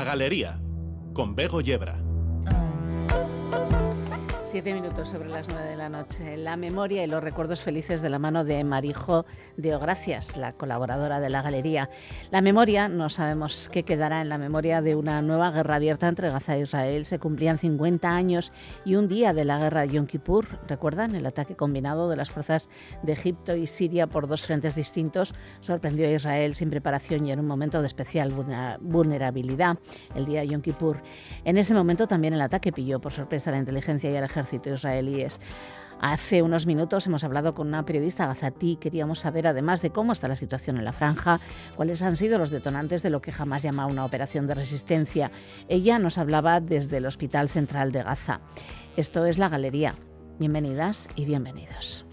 La Galería, con Bego Yebra. Siete minutos sobre las nueve de la noche. La memoria y los recuerdos felices de la mano de Marijo de Ogracias, la colaboradora de la galería. La memoria, no sabemos qué quedará en la memoria de una nueva guerra abierta entre Gaza e Israel. Se cumplían 50 años y un día de la guerra de Yom Kippur. ¿Recuerdan? El ataque combinado de las fuerzas de Egipto y Siria por dos frentes distintos sorprendió a Israel sin preparación y en un momento de especial vulnerabilidad, el día de Yom Kippur. En ese momento también el ataque pilló por sorpresa a la inteligencia y al ejército israelíes. Hace unos minutos hemos hablado con una periodista gazatí. Queríamos saber, además de cómo está la situación en la franja, cuáles han sido los detonantes de lo que jamás llama una operación de resistencia. Ella nos hablaba desde el Hospital Central de Gaza. Esto es La Galería. Bienvenidas y bienvenidos.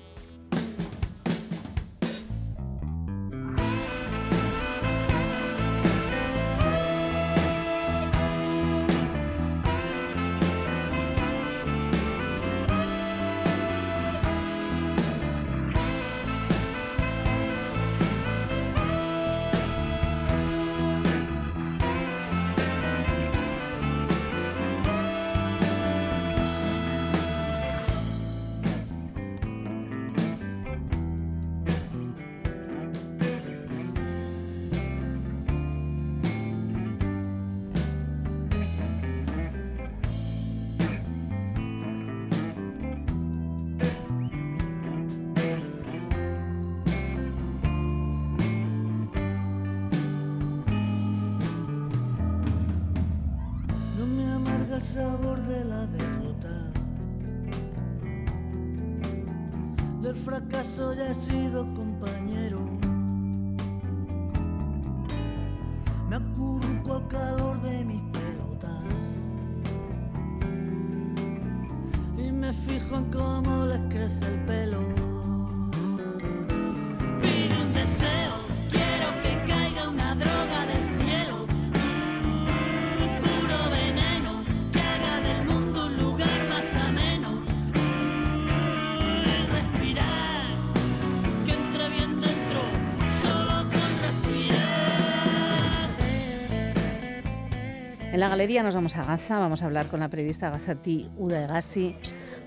En la galería nos vamos a Gaza, vamos a hablar con la periodista gazatí Uda Egassi.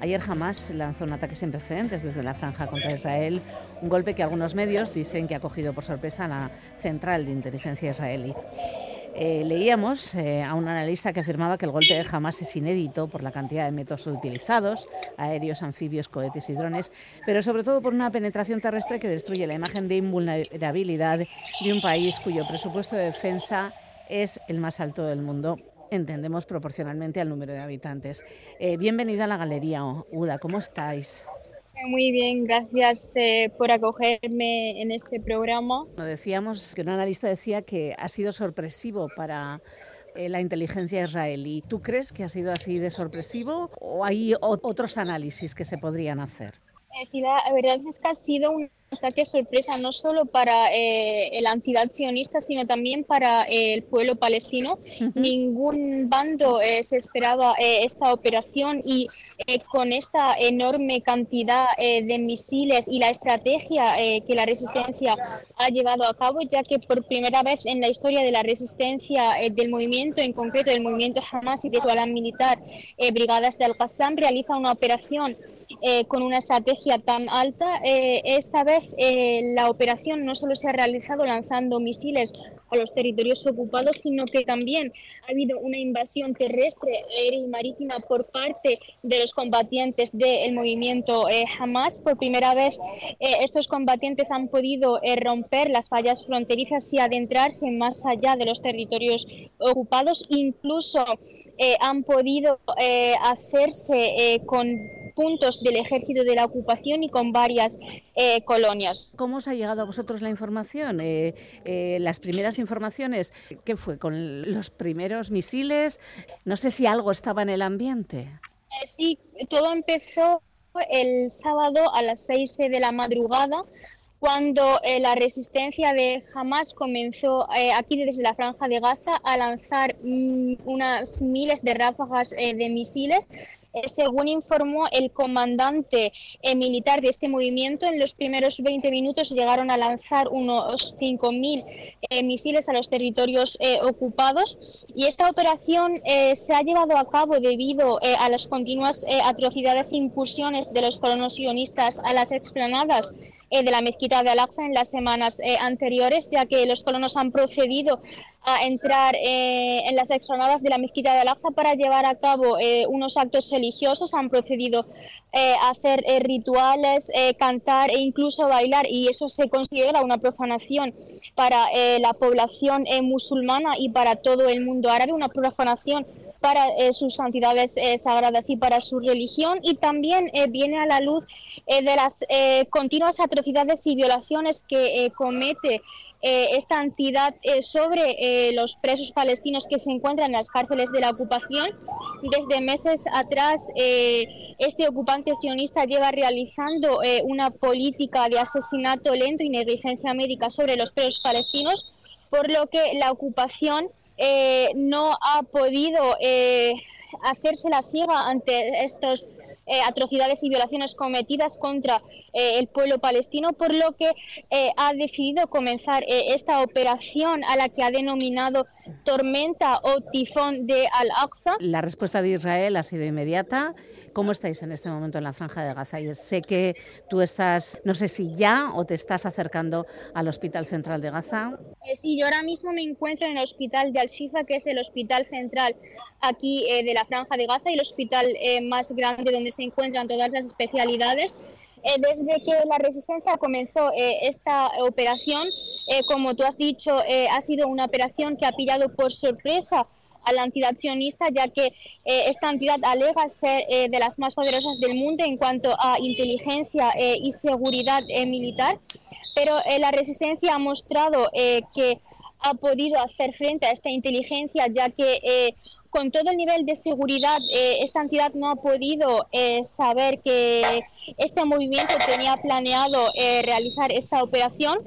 Ayer Hamas lanzó un ataque sin precedentes desde la franja contra Israel, un golpe que algunos medios dicen que ha cogido por sorpresa a la central de inteligencia israelí. Eh, leíamos eh, a un analista que afirmaba que el golpe de Hamas es inédito por la cantidad de métodos utilizados, aéreos, anfibios, cohetes y drones, pero sobre todo por una penetración terrestre que destruye la imagen de invulnerabilidad de un país cuyo presupuesto de defensa es el más alto del mundo entendemos proporcionalmente al número de habitantes. Eh, bienvenida a la Galería UDA, ¿cómo estáis? Muy bien, gracias eh, por acogerme en este programa. Decíamos que un analista decía que ha sido sorpresivo para eh, la inteligencia israelí. ¿Tú crees que ha sido así de sorpresivo o hay otros análisis que se podrían hacer? Sí, la verdad es que ha sido un ataque sorpresa no solo para eh, el antidad sionista, sino también para eh, el pueblo palestino. Ningún bando eh, se esperaba eh, esta operación y con esta enorme cantidad de misiles y la estrategia que la resistencia ha llevado a cabo, ya que por primera vez en la historia de la resistencia del movimiento, en concreto del movimiento Hamas y de su ala militar, Brigadas de Al-Qassam, realiza una operación con una estrategia tan alta. esta vez eh, la operación no solo se ha realizado lanzando misiles a los territorios ocupados, sino que también ha habido una invasión terrestre, aérea y marítima por parte de los combatientes del movimiento eh, Hamas. Por primera vez, eh, estos combatientes han podido romper las fallas fronterizas y adentrarse más allá de los territorios ocupados. Incluso han podido hacerse con puntos del ejército de la ocupación y con varias eh, colonias. ¿Cómo os ha llegado a vosotros la información? Eh, eh, las primeras informaciones, ¿qué fue? ¿Con los primeros misiles? No sé si algo estaba en el ambiente. sí, todo empezó el sábado a las 6 de la madrugada cuando eh, la resistencia de Hamas comenzó eh, aquí desde la franja de Gaza a lanzar mm, unas miles de ráfagas eh, de misiles. según informó el comandante militar de este movimiento, en los primeros 20 minutos llegaron a lanzar unos 5.000 misiles a los territorios ocupados y esta operación se ha llevado a cabo debido a las continuas atrocidades e incursiones de los colonos sionistas a las explanadas de la mezquita de Al-Aqsa en las semanas eh, anteriores, ya que los colonos han procedido a entrar eh, en las explanadas de la mezquita de Al-Aqsa para llevar a cabo eh, unos actos religiosos, han procedido a hacer rituales, cantar e incluso bailar, y eso se considera una profanación para la población musulmana y para todo el mundo árabe, una profanación para sus santidades sagradas y para su religión, y también viene a la luz de las continuas atrocidades y violaciones que eh, comete eh, esta entidad eh, sobre los presos palestinos que se encuentran en las cárceles de la ocupación. Desde meses atrás, este ocupante sionista lleva realizando una política de asesinato lento y negligencia médica sobre los presos palestinos, por lo que la ocupación no ha podido hacerse la ciega ante estos eh, atrocidades y violaciones cometidas contra eh, el pueblo palestino, por lo que eh, ha decidido comenzar esta operación a la que ha denominado tormenta o tifón de Al-Aqsa. La respuesta de Israel ha sido inmediata. ¿Cómo estáis en este momento en la franja de Gaza? Y sé que tú estás, no sé si ya o te estás acercando al Hospital Central de Gaza. sí, yo ahora mismo me encuentro en el Hospital de Al-Shifa, que es el hospital central aquí de la franja de Gaza y el hospital más grande donde se se encuentran todas las especialidades. Eh, desde que la resistencia comenzó eh, esta operación, eh, como tú has dicho, ha sido una operación que ha pillado por sorpresa a la entidad sionista, ya que esta entidad alega ser de las más poderosas del mundo en cuanto a inteligencia y seguridad militar, pero la resistencia ha mostrado que ha podido hacer frente a esta inteligencia, ya que con todo el nivel de seguridad, eh, esta entidad no ha podido eh, saber que este movimiento tenía planeado eh, realizar esta operación,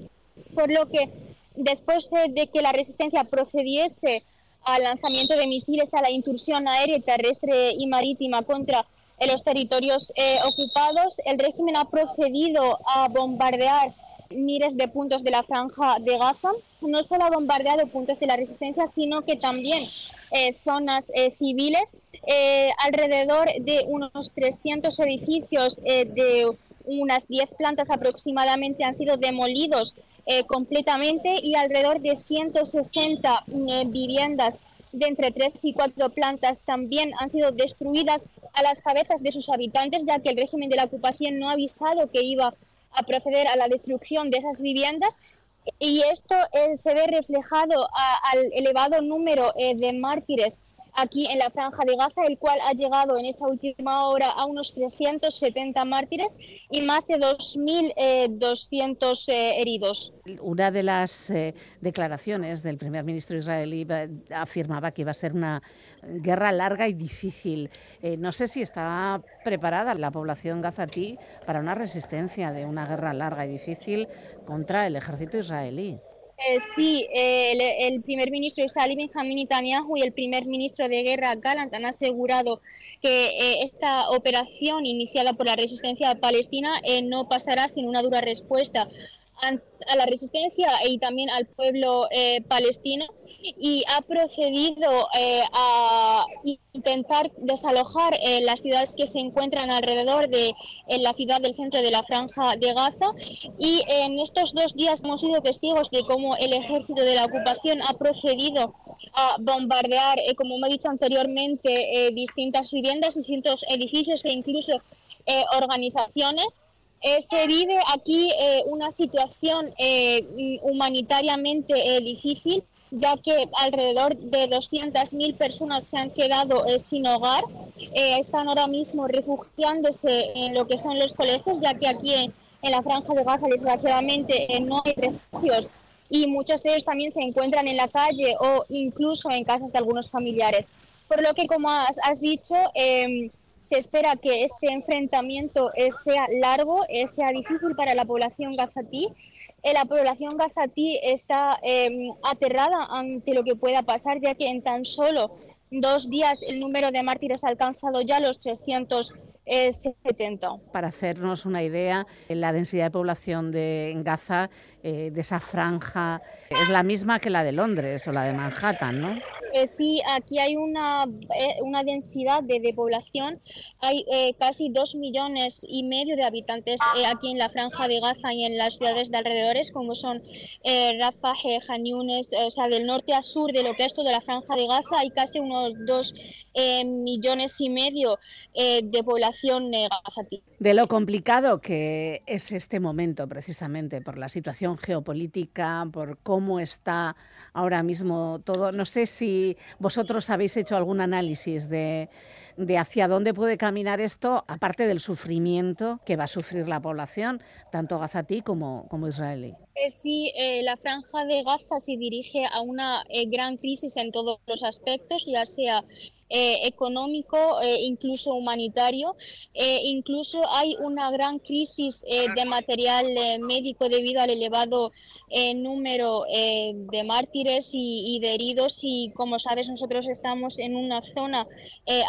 por lo que después de que la resistencia procediese al lanzamiento de misiles a la intrusión aérea, terrestre y marítima contra los territorios ocupados, el régimen ha procedido a bombardear miles de puntos de la franja de Gaza. No solo ha bombardeado puntos de la resistencia, sino que también eh, zonas eh, civiles. Eh, alrededor de unos 300 edificios de unas 10 plantas aproximadamente han sido demolidos completamente y alrededor de 160 viviendas de entre 3 y 4 plantas también han sido destruidas a las cabezas de sus habitantes, ya que el régimen de la ocupación no ha avisado que iba a proceder a la destrucción de esas viviendas y esto eh, se ve reflejado al elevado número eh, de mártires aquí en la franja de Gaza, el cual ha llegado en esta última hora a unos 370 mártires y más de 2.200 eh, heridos. Una de las declaraciones del primer ministro israelí afirmaba que iba a ser una guerra larga y difícil. no sé si está preparada la población gazatí para una resistencia de una guerra larga y difícil contra el ejército israelí. Eh, sí, eh, el, primer ministro israelí Benjamin Netanyahu y el primer ministro de guerra Gallant han asegurado que eh, esta operación iniciada por la resistencia palestina no pasará sin una dura respuesta a la resistencia y también al pueblo eh, palestino y ha procedido eh, a intentar desalojar eh, las ciudades que se encuentran alrededor de la ciudad del centro de la franja de Gaza y en estos dos días hemos sido testigos de cómo el ejército de la ocupación ha procedido a bombardear, como me he dicho anteriormente, distintas viviendas, distintos edificios e incluso organizaciones eh, se vive aquí eh, una situación eh, humanitariamente difícil, ya que alrededor de 200.000 personas se han quedado sin hogar, están ahora mismo refugiándose en lo que son los colegios, ya que aquí en, la franja de Gaza desgraciadamente no hay refugios y muchos de ellos también se encuentran en la calle o incluso en casas de algunos familiares. Por lo que, como has, dicho, em, se espera que este enfrentamiento sea largo, sea difícil para la población gazatí. la población gazatí está em, aterrada ante lo que pueda pasar, ya que en tan solo dos días el número de mártires ha alcanzado ya los 370. Para hacernos una idea, la densidad de población de Gaza, eh, de esa franja, es la misma que la de Londres o la de Manhattan, ¿no? Eh, sí, aquí hay una, eh, una densidad de, población. Hay casi dos millones y medio de habitantes aquí en la franja de Gaza y en las ciudades de alrededores, como son Rafah, Han o sea, del norte a sur de lo que es toda la franja de Gaza, hay casi unos dos millones y medio de población gazatí. De lo complicado que es este momento, precisamente, por la situación geopolítica, por cómo está ahora mismo todo. No sé si vosotros habéis hecho algún análisis de, hacia dónde puede caminar esto, aparte del sufrimiento que va a sufrir la población, tanto gazatí como, como israelí. Eh, sí, eh, la franja de Gaza se dirige a una eh, gran crisis en todos los aspectos, ya sea eh, económico, eh, incluso humanitario. Eh, incluso hay una gran crisis de material médico debido al elevado número de mártires y, de heridos y como sabes nosotros estamos en una zona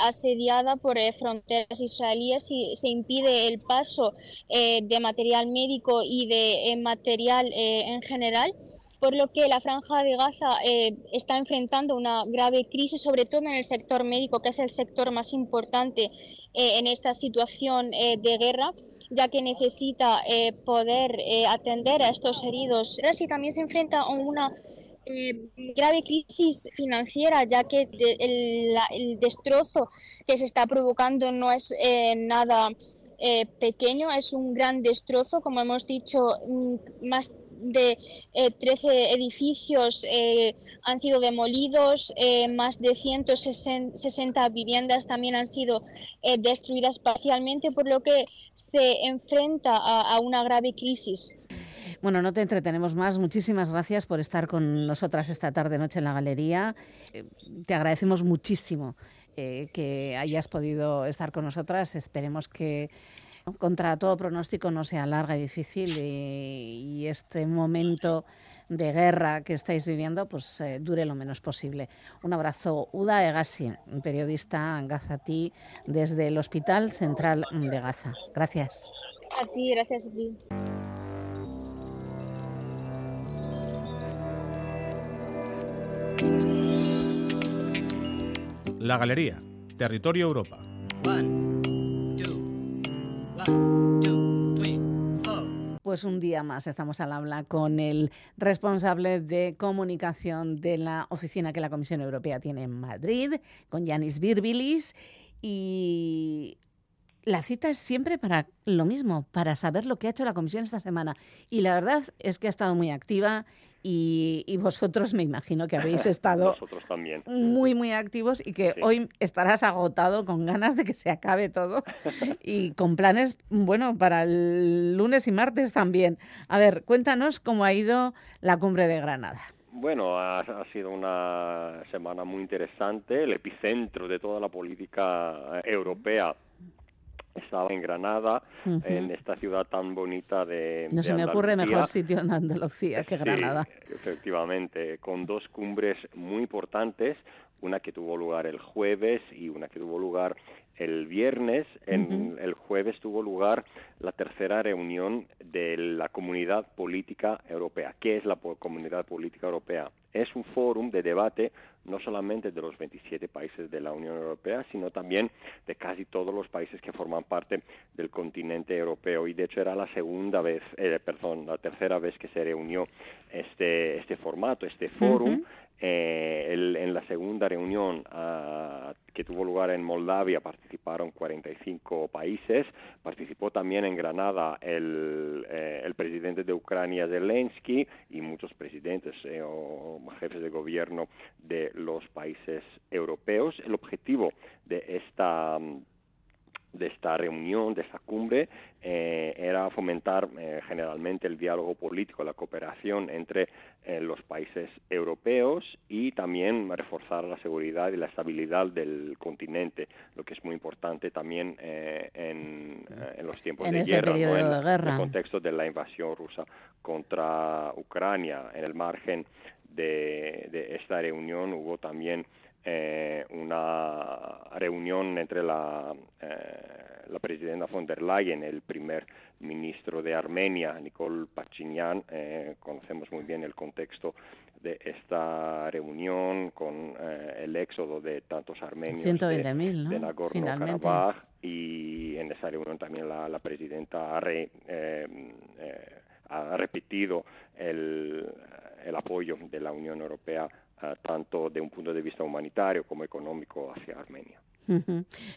asediada por fronteras israelíes y se impide el paso de material médico y de material en general por lo que la franja de Gaza eh, está enfrentando una grave crisis, sobre todo en el sector médico, que es el sector más importante eh, en esta situación eh, de guerra, ya que necesita poder atender a estos heridos. Y también se enfrenta a una grave crisis financiera, ya que el, el, destrozo que se está provocando no es nada pequeño, es un gran destrozo, como hemos dicho, mm, más de 13 eh, edificios eh, han sido demolidos, eh, más de 160 viviendas también han sido destruidas parcialmente, por lo que se enfrenta a, una grave crisis. Bueno, no te entretenemos más. Muchísimas gracias por estar con nosotras esta tarde noche en la galería. te agradecemos muchísimo que hayas podido estar con nosotras. Esperemos que contra todo pronóstico no sea larga y difícil y, este momento de guerra que estáis viviendo pues eh, dure lo menos posible. Un abrazo. Uda Egassi, periodista gazatí desde el Hospital Central de Gaza. Gracias. A ti, gracias a ti. La Galería, Territorio Europa. Pues un día más estamos al habla con el responsable de comunicación de la oficina que la Comisión Europea tiene en Madrid, con Yanis Birbilis. Y la cita es siempre para lo mismo, para saber lo que ha hecho la Comisión esta semana. Y la verdad es que ha estado muy activa y, vosotros me imagino que habéis estado también. muy, muy activos y que hoy estarás agotado con ganas de que se acabe todo y con planes, bueno, para el lunes y martes también. A ver, cuéntanos cómo ha ido la cumbre de Granada. Bueno, ha, ha, sido una semana muy interesante, el epicentro de toda la política europea estaba en Granada, en esta ciudad tan bonita de. No se me ocurre mejor sitio en Andalucía que Granada. efectivamente, con dos cumbres muy importantes, una que tuvo lugar el jueves y una que tuvo lugar el viernes, en el jueves tuvo lugar la tercera reunión de la Comunidad Política Europea. ¿Qué es la Comunidad Política Europea? Es un fórum de debate no solamente de los 27 países de la Unión Europea, sino también de casi todos los países que forman parte del continente europeo. Y de hecho era la segunda vez, eh, perdón, la tercera vez que se reunió este, este formato, este fórum. Eh, en la segunda reunión ah, que tuvo lugar en Moldavia participaron 45 países. Participó también en Granada el, eh, el presidente de Ucrania, Zelensky, y muchos presidentes eh, o jefes de gobierno de los países europeos. El objetivo de esta de esta reunión, de esta cumbre, eh, era fomentar eh, generalmente el diálogo político, la cooperación entre en los países europeos y también reforzar la seguridad y la estabilidad del continente, lo que es muy importante también eh, en, eh, en, los tiempos de, este guerra, ¿no? de en, guerra, el contexto de la invasión rusa contra Ucrania. En el margen de, de esta reunión hubo también eh, una reunión entre la, eh, la presidenta von der Leyen, el primer ministro de Armenia, Nicole Pachinian. Eh, conocemos muy bien el contexto de esta reunión con eh, el éxodo de tantos armenios 120 de, ¿no? de Nagorno-Karabaj y en esa reunión también la, la presidenta ha, re, eh, ha repetido el, el apoyo de la Unión Europea uh, tanto de un punto de vista humanitario como económico hacia Armenia.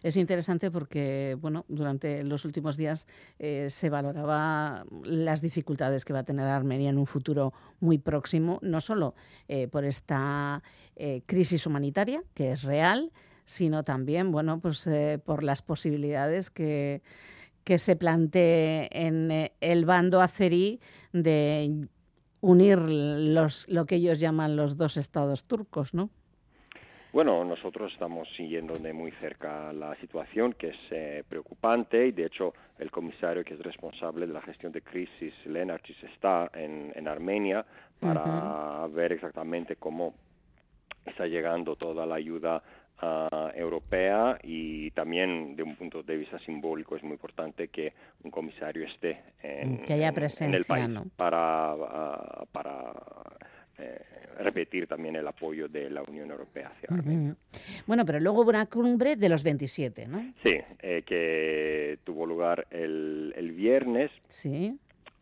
Es interesante porque, bueno, durante los últimos días eh, se valoraba las dificultades que va a tener Armenia en un futuro muy próximo, no solo eh, por esta eh, crisis humanitaria, que es real, sino también, bueno, pues eh, por las posibilidades que, que se plantee en eh, el bando azerí de unir los, lo que ellos llaman los dos estados turcos, ¿no? Bueno, nosotros estamos siguiendo de muy cerca la situación, que es eh, preocupante, y de hecho el comisario que es responsable de la gestión de crisis, Lenarchis, está en, en Armenia para uh -huh. ver exactamente cómo está llegando toda la ayuda uh, europea y también de un punto de vista simbólico es muy importante que un comisario esté en, que haya en, en el país ¿no? para, uh, para eh, repetir también el apoyo de la Unión Europea hacia Armenia. Bueno, pero luego hubo una cumbre de los 27, ¿no? Sí, eh, que tuvo lugar el, el viernes. Sí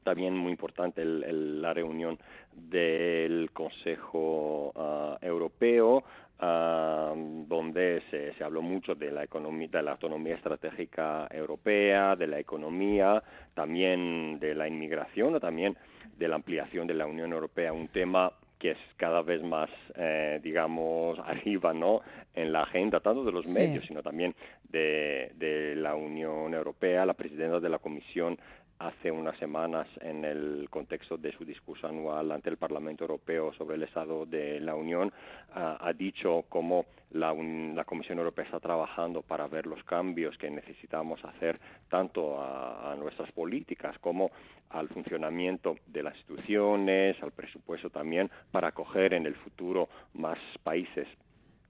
también muy importante el, el, la reunión del Consejo uh, Europeo, uh, donde se, se, habló mucho de la, economía, de la autonomía estratégica europea, de la economía, también de la inmigración, también de la ampliación de la Unión Europea, un tema que es cada vez más, eh, digamos, arriba, ¿no? En la agenda, tanto de los sí. medios, sino también de, de la Unión Europea. La presidenta de la Comisión hace unas semanas en el contexto de su discurso anual ante el Parlamento Europeo sobre el estado de la Unión ha dicho cómo la, un, la, Comisión Europea está trabajando para ver los cambios que necesitamos hacer tanto a, a, nuestras políticas como al funcionamiento de las instituciones, al presupuesto también, para acoger en el futuro más países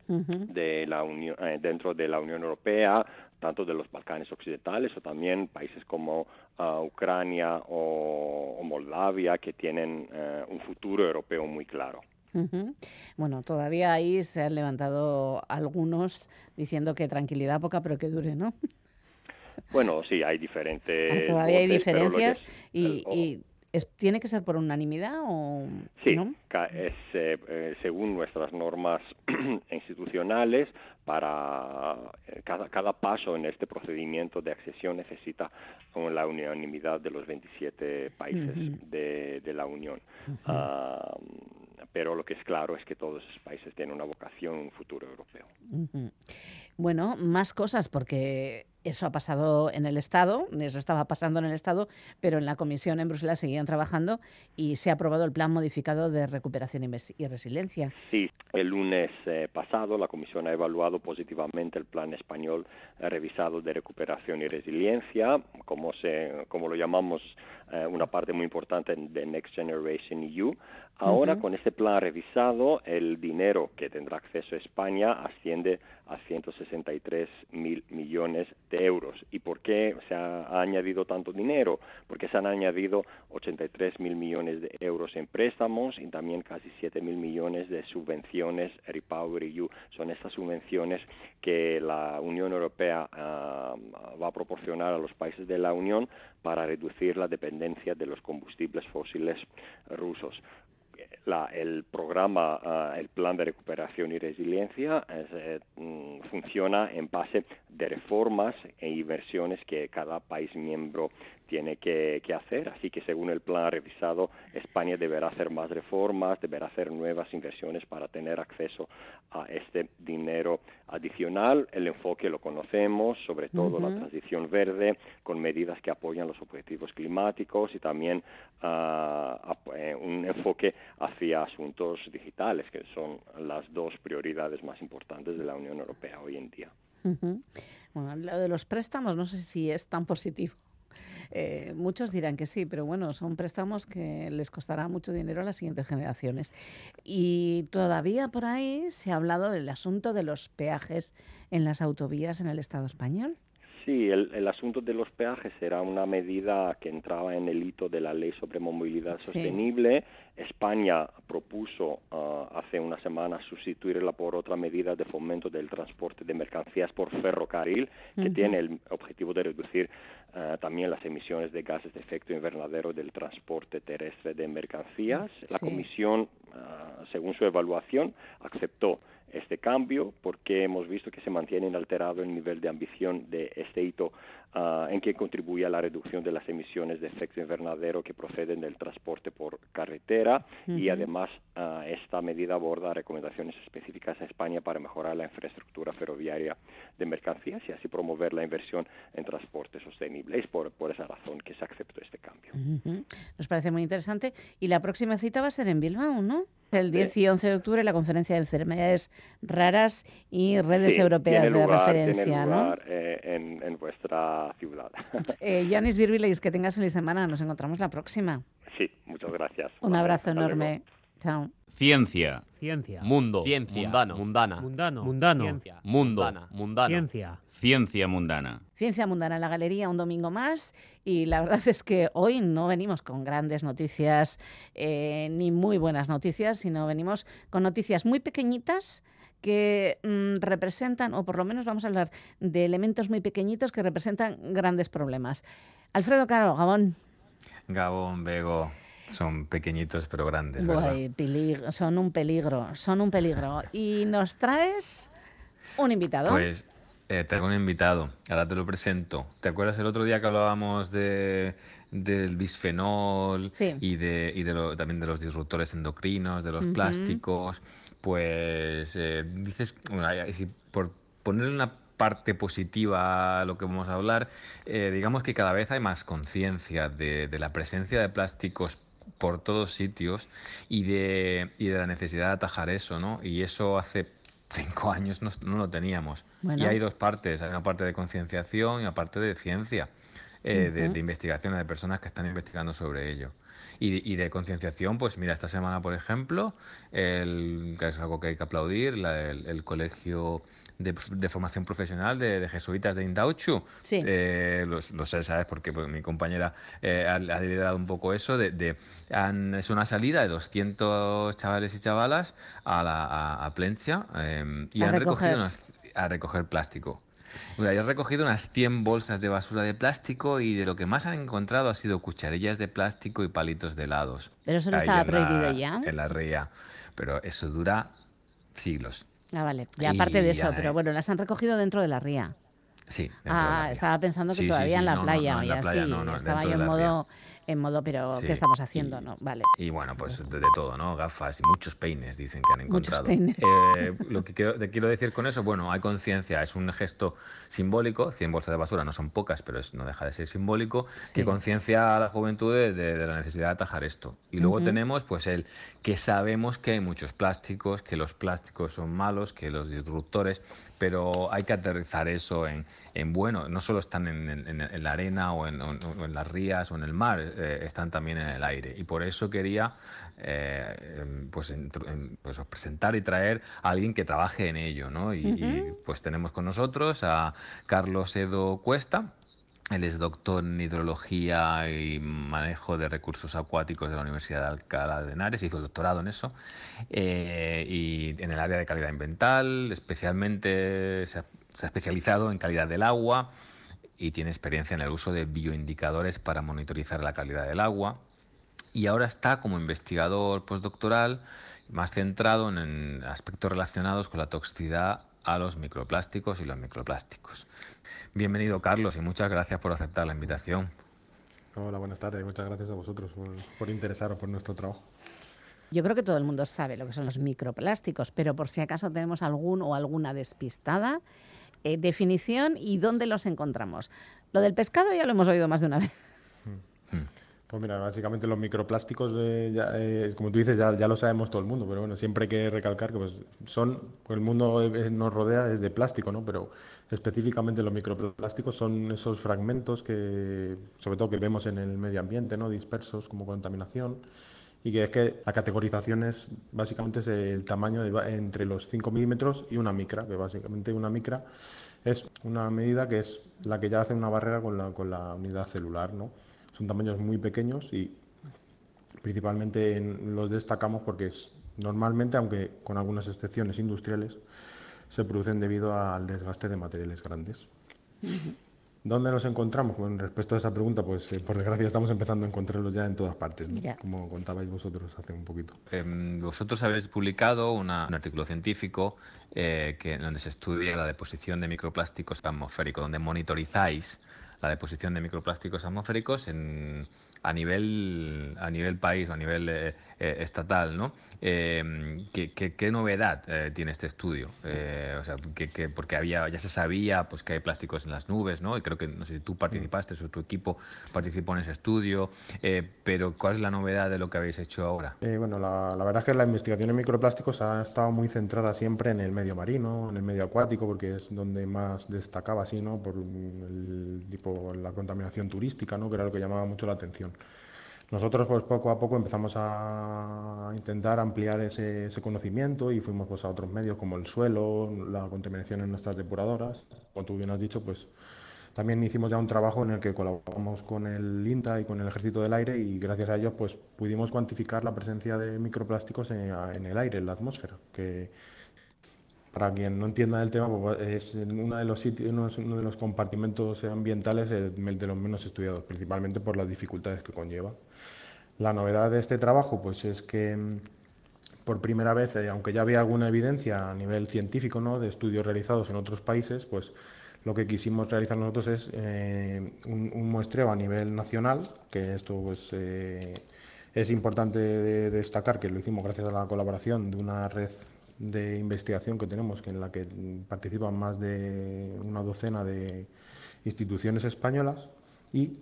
de la Unión, eh, dentro de la Unión Europea, tanto de los Balcanes occidentales o también países como uh, Ucrania o, o, Moldavia que tienen uh, un futuro europeo muy claro. Uh -huh. Bueno, todavía ahí se han levantado algunos diciendo que tranquilidad poca, pero que dure, ¿no? Bueno, sí, hay diferentes. Todavía hay diferencias y, el, y ¿Es, ¿Tiene que ser por unanimidad o sí, no? es eh, eh, según nuestras normas institucionales para eh, cada, cada paso en este procedimiento de accesión necesita la unanimidad de los 27 países uh -huh. de, de, la Unión. Uh -huh. uh, pero lo que es claro es que todos esos países tienen una vocación, un futuro europeo. -huh. Bueno, más cosas, porque eso ha pasado en el Estado, eso estaba pasando en el Estado, pero en la Comisión en Bruselas seguían trabajando y se ha aprobado el Plan Modificado de Recuperación y Resiliencia. Sí, el lunes eh, pasado la Comisión ha evaluado positivamente el Plan Español revisado de recuperación y resiliencia, como, se, como lo llamamos eh, una parte muy importante de Next Generation EU. Ahora, uh -huh. con este plan revisado, el dinero que tendrá acceso España asciende a 163 mil millones de euros. ¿Y por qué se ha, añadido tanto dinero? Porque se han añadido 83 mil millones de euros en préstamos y también casi 7 mil millones de subvenciones Repower EU. Son estas subvenciones que la Unión Europea uh, va a proporcionar a los países de la Unión para reducir la dependencia de los combustibles fósiles rusos la, el programa, uh, el plan de recuperación y resiliencia es, eh, funciona en base de reformas e inversiones que cada país miembro tiene que, hacer. Así que según el plan revisado, España deberá hacer más reformas, deberá hacer nuevas inversiones para tener acceso a este dinero adicional. El enfoque lo conocemos, sobre todo la transición verde, con medidas que apoyan los objetivos climáticos y también eh, un enfoque hacia asuntos digitales, que son las dos prioridades más importantes de la Unión Europea hoy en día. Bueno, lo de los préstamos no sé si es tan positivo. Eh, muchos dirán que sí, pero bueno, son préstamos que les costará mucho dinero a las siguientes generaciones. Y todavía por ahí se ha hablado del asunto de los peajes en las autovías en el Estado español. Sí, el, asunto de los peajes era una medida que entraba en el hito de la ley sobre movilidad sostenible. España propuso ah, hace una semana sustituirla por otra medida de fomento del transporte de mercancías por ferrocarril, que tiene el objetivo de reducir ah, también las emisiones de gases de efecto invernadero del transporte terrestre de mercancías. La Comisión, ah, según su evaluación, aceptó este cambio porque hemos visto que se mantiene inalterado el nivel de ambición de este hito Ah, en que contribuye a la reducción de las emisiones de efecto invernadero que proceden del transporte por carretera y además ah, esta medida aborda recomendaciones específicas a España para mejorar la infraestructura ferroviaria de mercancías y así promover la inversión en transporte sostenible. Es por, por esa razón que se aceptó este cambio. Nos parece muy interesante. Y la próxima cita va a ser en Bilbao, ¿no? El 10 y 11 de octubre la conferencia de enfermedades raras y redes europeas de referencia, ¿no? Eh, en, en vuestra ciudad. Eh, Yanis Virbileis, que tengas feliz semana. Nos encontramos la próxima. Sí, muchas gracias. Un abrazo enorme. Chao. Ciencia. Ciencia. Mundo. Ciencia. Mundano. Mundana. Mundano. Mundano. Ciencia. Mundo. Mundano. Ciencia. Ciencia mundana. Ciencia mundana en la galería un domingo más y la verdad es que hoy no venimos con grandes noticias eh, ni muy buenas noticias, sino venimos con noticias muy pequeñitas que mm, representan, o por lo menos vamos a hablar de elementos muy pequeñitos que representan grandes problemas. Alfredo Caro, Gabón. Gabón, Bego. Son pequeñitos pero grandes. son un peligro, son un peligro. Y nos traes un invitado. Pues eh, traigo un invitado, ahora te lo presento. ¿Te acuerdas el otro día que hablábamos de, del bisfenol y, de, y de también de los disruptores endocrinos, de los plásticos? Pues eh, dices, si por poner una parte positiva a lo que vamos a hablar, eh, digamos que cada vez hay más conciencia de, la presencia de plásticos por todos sitios y de, y de la necesidad de atajar eso, ¿no? Y eso hace cinco años no, lo teníamos. Y hay dos partes, hay una parte de concienciación y una parte de ciencia, eh, de, de investigación, de personas que están investigando sobre ello y, de concienciación, pues mira, esta semana, por ejemplo, el, que es algo que hay que aplaudir, el, colegio de, formación profesional de, jesuitas de Indauchu. Sí. Eh, lo, sé, ¿sabes? Porque mi compañera eh, ha, liderado un poco eso. De, es una salida de 200 chavales y chavalas a, la, a, Plencia eh, y han recogido a recoger plástico. Bueno, he recogido unas 100 bolsas de basura de plástico y de lo que más han encontrado ha sido cucharillas de plástico y palitos de helados. Pero eso no estaba prohibido ya. En la ría. Pero eso dura siglos. Ah, vale. Y, aparte de eso, pero bueno, las han recogido dentro de la ría. Sí. Ah, estaba pensando que todavía en la playa. ya sí, estaba yo en modo en modo, pero ¿qué estamos haciendo? no, vale. Y bueno, pues de, todo, ¿no? Gafas y muchos peines dicen que han encontrado. Muchos peines. Eh, lo que quiero, te quiero decir con eso, bueno, hay conciencia, es un gesto simbólico, 100 bolsas de basura no son pocas, pero es, no deja de ser simbólico, que conciencia a la juventud de, la necesidad de atajar esto. Y luego tenemos pues el que sabemos que hay muchos plásticos, que los plásticos son malos, que los disruptores, pero hay que aterrizar eso en, en bueno, no solo están en, en, la arena o en, en, las rías o en el mar, eh, están también en el aire. Y por eso quería eh, em, pues, pues, presentar y traer a alguien que trabaje en ello. ¿no? Y, pues tenemos con nosotros a Carlos Edo Cuesta. Él es doctor en hidrología y manejo de recursos acuáticos de la Universidad de Alcalá de Henares, hizo el doctorado en eso, eh, y en el área de calidad ambiental, especialmente se ha especializado en calidad del agua, y tiene experiencia en el uso de bioindicadores para monitorizar la calidad del agua. Y ahora está como investigador postdoctoral más centrado en aspectos relacionados con la toxicidad a los microplásticos y los microplásticos. Bienvenido Carlos y muchas gracias por aceptar la invitación. Hola, buenas tardes. Muchas gracias a vosotros por, interesaros por nuestro trabajo. Yo creo que todo el mundo sabe lo que son los microplásticos, pero por si acaso tenemos algún o alguna despistada, eh, definición y dónde los encontramos. Lo del pescado ya lo hemos oído más de una vez. Hmm. Pues mira, básicamente los microplásticos, eh, eh, como tú dices, ya, lo sabemos todo el mundo, pero bueno, siempre hay que recalcar que pues, son, el mundo nos rodea es de plástico, ¿no? Pero específicamente los microplásticos son esos fragmentos que, sobre todo que vemos en el medio ambiente, ¿no? Dispersos como contaminación y que es que la categorización es básicamente es el tamaño entre los 5 milímetros y una micra, que básicamente una micra es una medida que es la que ya hace una barrera con la unidad celular, ¿no? Son tamaños muy pequeños y principalmente los destacamos porque es, normalmente, aunque con algunas excepciones industriales, se producen debido al desgaste de materiales grandes. ¿Dónde nos encontramos? Con respecto a esa pregunta, pues eh, por desgracia estamos empezando a encontrarlos ya en todas partes, como contabais vosotros hace un poquito. Em, vosotros habéis publicado un artículo científico eh, que, donde se estudia la deposición de microplásticos atmosféricos, donde monitorizáis la deposición de microplásticos atmosféricos en, a nivel a nivel país a nivel eh, eh, estatal, ¿no? Em, ¿qué, novedad eh, tiene este estudio? o sea, que, porque había ya se sabía pues que hay plásticos en las nubes, ¿no? Y creo que no sé si tú participaste o tu equipo participó en ese estudio, pero ¿cuál es la novedad de lo que habéis hecho ahora? bueno, la, la, verdad es que la investigación en microplásticos ha estado muy centrada siempre en el medio marino, en el medio acuático, porque es donde más destacaba, así, ¿no? Por el tipo la contaminación turística, ¿no? Que era lo que llamaba mucho la atención. Nosotros pues poco a poco empezamos a intentar ampliar ese, conocimiento y fuimos pues, a otros medios como el suelo, la contaminación en nuestras depuradoras. Como tú bien has dicho, pues también hicimos ya un trabajo en el que colaboramos con el INTA y con el Ejército del Aire y gracias a ellos pues pudimos cuantificar la presencia de microplásticos en, el aire, en la atmósfera, que para quien no entienda el tema, pues, es uno de los sitios, uno de los compartimentos ambientales de los menos estudiados, principalmente por las dificultades que conlleva. La novedad de este trabajo pues, es que mm, por primera vez, eh, aunque ya había alguna evidencia a nivel científico ¿no? de estudios realizados en otros países, pues lo que quisimos realizar nosotros es eh, un, muestreo a nivel nacional, que esto pues, eh, es importante destacar que lo hicimos gracias a la colaboración de una red de investigación que tenemos, que en la que participan más de una docena de instituciones españolas y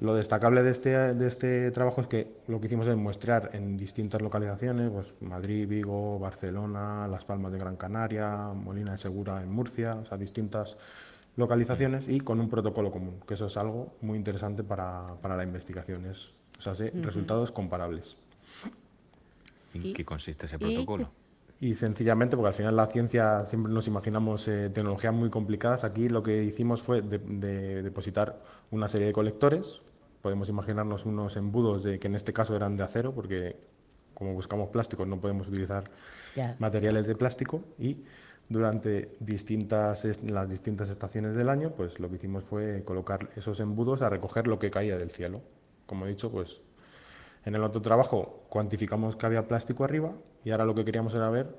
lo destacable de este, de este trabajo es que lo que hicimos es muestrear en distintas localizaciones, pues Madrid, Vigo, Barcelona, Las Palmas de Gran Canaria, Molina de Segura en Murcia, o sea, distintas localizaciones y con un protocolo común, que eso es algo muy interesante para, para la investigación, es, o sea, resultados comparables. ¿En qué consiste ese protocolo? Y sencillamente, porque al final la ciencia siempre nos imaginamos eh, tecnologías muy complicadas, aquí lo que hicimos fue depositar una serie de colectores, podemos imaginarnos unos embudos de, que en este caso eran de acero, porque como buscamos plásticos no podemos utilizar materiales de plástico. Y durante distintas, las distintas estaciones del año, pues lo que hicimos fue colocar esos embudos a recoger lo que caía del cielo. Como he dicho, pues en el otro trabajo cuantificamos que había plástico arriba y ahora lo que queríamos era ver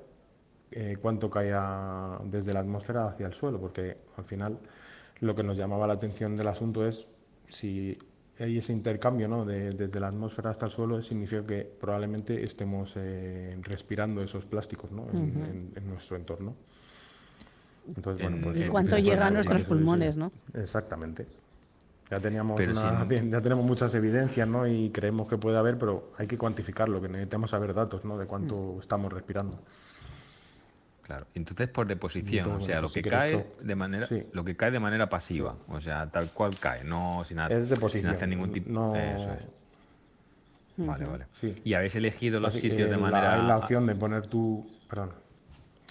eh, cuánto caía desde la atmósfera hacia el suelo, porque al final lo que nos llamaba la atención del asunto es si hay ese intercambio ¿no? desde la atmósfera hasta el suelo, significa que probablemente estemos eh, respirando esos plásticos ¿no? en, nuestro entorno. Entonces, bueno, pues, ¿Y cuánto llega a nuestros pulmones? ¿no? Exactamente. Ya teníamos, ya tenemos muchas evidencias ¿no? y creemos que puede haber, pero hay que cuantificarlo, que necesitamos saber datos ¿no? de cuánto mm. estamos respirando. Claro. Entonces por deposición, o sea, lo que cae de manera, lo que cae de manera pasiva, o sea, tal cual cae, no sin, es deposición, sin hacer ningún tipo. No... Eso es. Vale, vale. Y habéis elegido los sitios de manera. Hay la opción de poner tu. Perdón.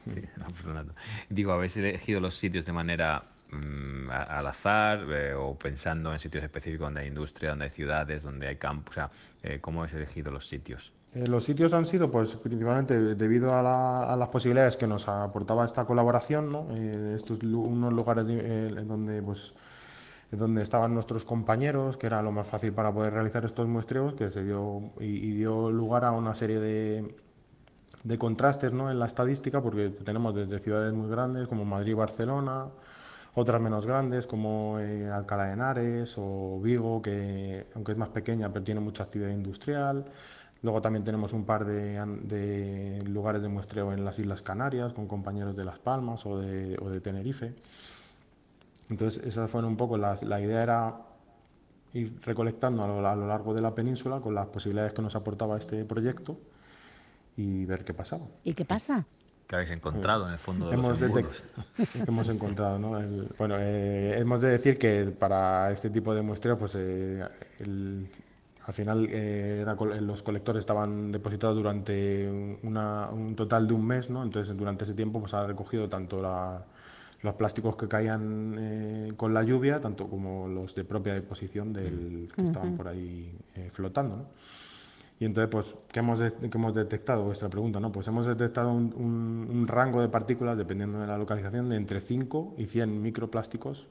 Sí, Digo, habéis elegido los sitios de manera Mm, al azar eh, o pensando en sitios específicos donde hay industria, donde hay ciudades, donde hay campos? O sea, eh, ¿cómo has elegido los sitios? Eh, los sitios han sido, pues, principalmente debido a, las posibilidades que nos aportaba esta colaboración, ¿no? estos unos lugares donde, pues, donde estaban nuestros compañeros, que era lo más fácil para poder realizar estos muestreos, que se dio y dio lugar a una serie de, de contrastes ¿no? en la estadística, porque tenemos desde ciudades muy grandes como Madrid y Barcelona, otras menos grandes como eh, Alcalá de Henares o Vigo, que aunque es más pequeña pero tiene mucha actividad industrial. Luego también tenemos un par de, de lugares de muestreo en las Islas Canarias con compañeros de Las Palmas o de, o de Tenerife. Entonces, esa fue un poco la idea era ir recolectando a lo, a lo, largo de la península con las posibilidades que nos aportaba este proyecto y ver qué pasaba. ¿Y qué pasa? Que habéis encontrado en el fondo de hemos los hemos encontrado, ¿no? El, bueno, eh, hemos de decir que para este tipo de muestreo, pues eh, el, al final eh, era, los colectores estaban depositados durante una, un total de un mes, ¿no? Entonces durante ese tiempo pues ha recogido tanto la, los plásticos que caían eh, con la lluvia, tanto como los de propia deposición del, que estaban por ahí eh, flotando, ¿no? Y entonces, pues, ¿qué hemos, de, ¿qué hemos detectado? Vuestra pregunta, ¿no? Pues hemos detectado un, un, un, rango de partículas, dependiendo de la localización, de entre 5 y 100 microplásticos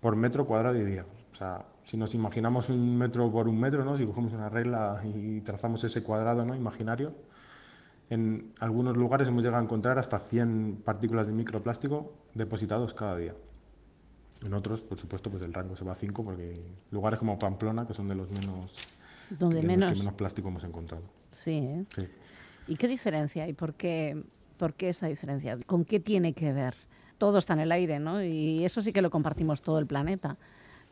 por metro cuadrado y día. O sea, si nos imaginamos un metro por un metro, ¿no? Si cogemos una regla y trazamos ese cuadrado ¿no? imaginario, en algunos lugares hemos llegado a encontrar hasta 100 partículas de microplástico depositados cada día. En otros, por supuesto, pues el rango se va a 5 porque lugares como Pamplona, que son de los menos donde menos, que menos plástico hemos encontrado. Sí, ¿eh? sí. ¿Y qué diferencia hay? ¿Por qué, ¿Por qué esa diferencia? ¿Con qué tiene que ver? Todo está en el aire, ¿no? Y eso sí que lo compartimos todo el planeta.